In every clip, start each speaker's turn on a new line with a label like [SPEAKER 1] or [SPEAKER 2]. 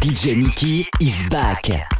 [SPEAKER 1] DJ Nicky is back.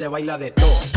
[SPEAKER 2] Se baila de todo.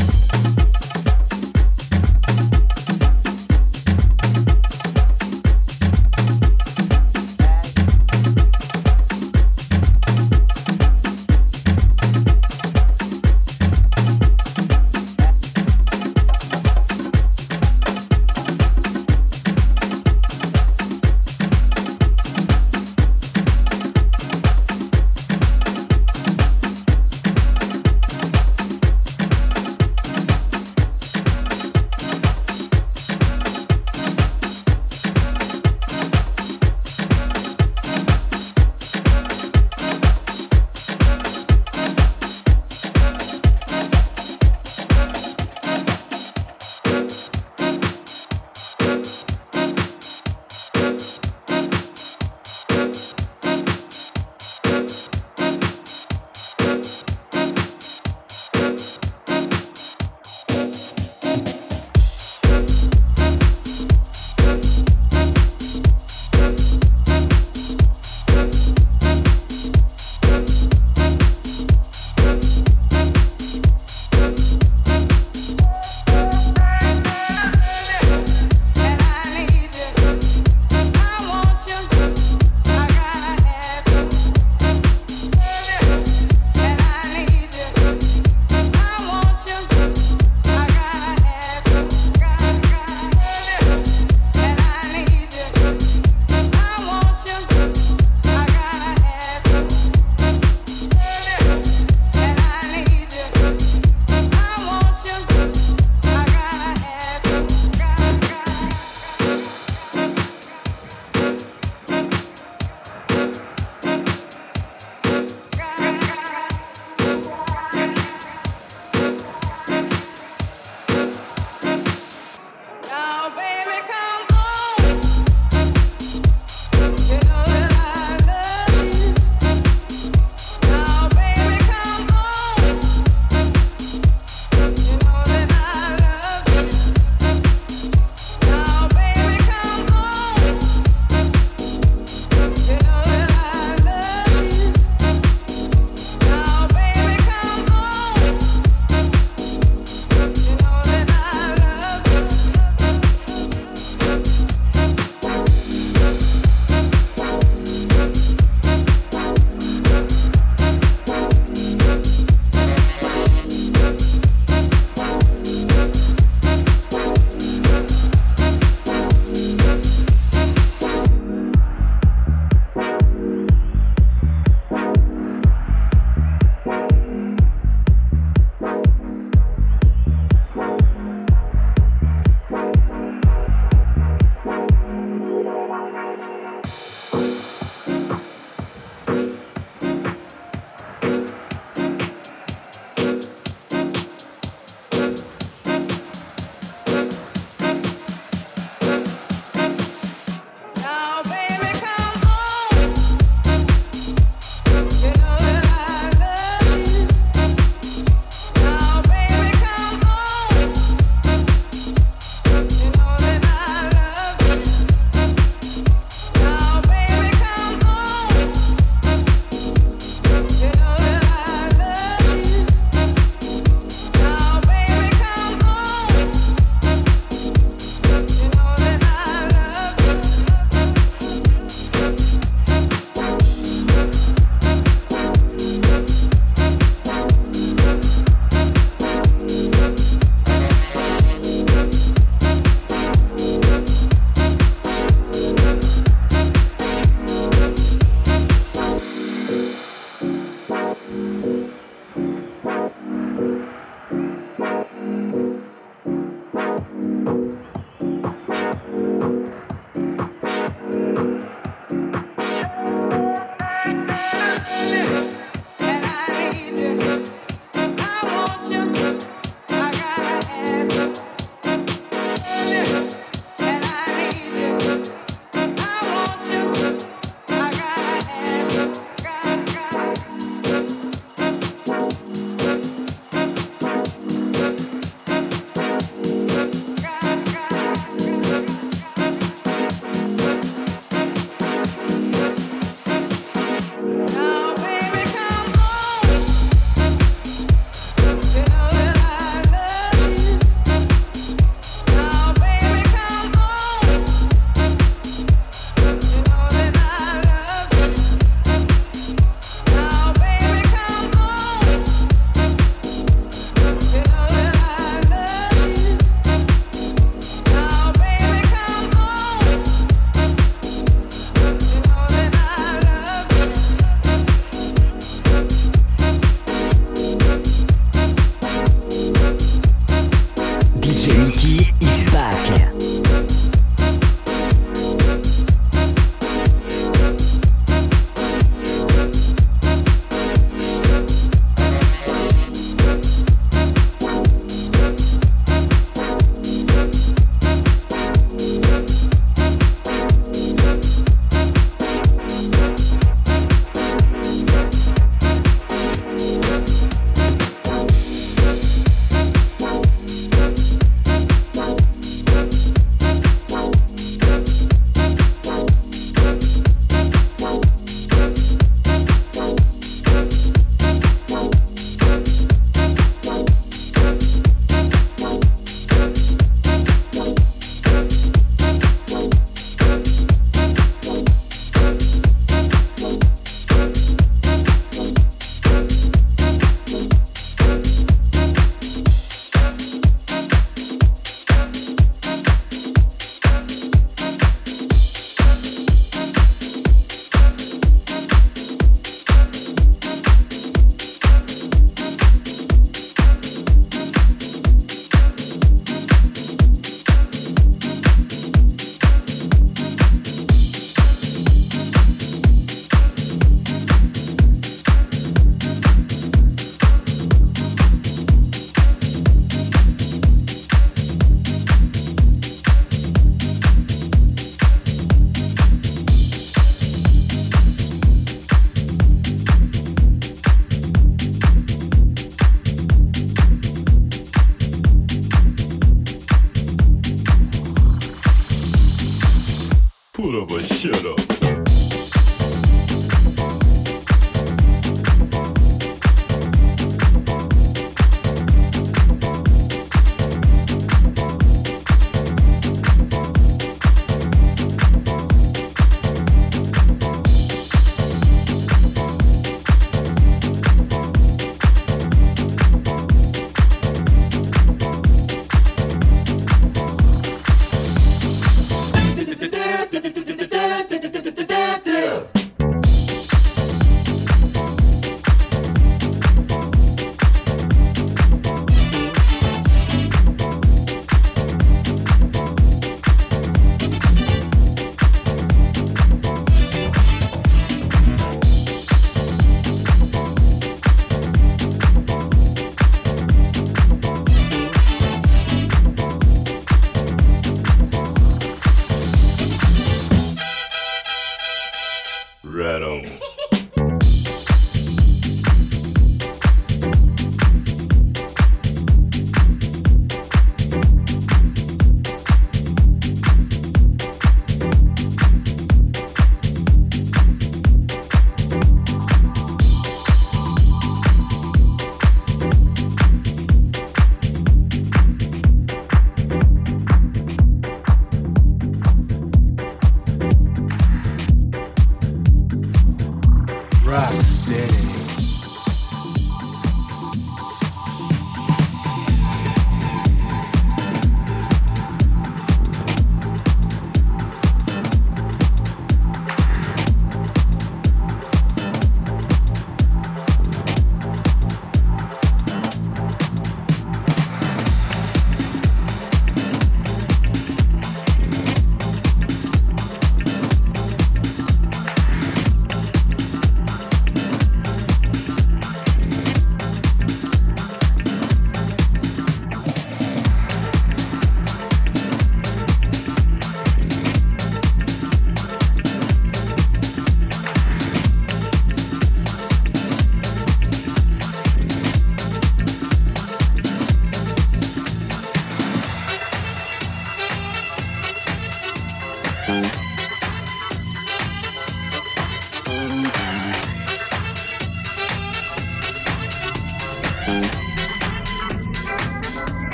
[SPEAKER 1] stay.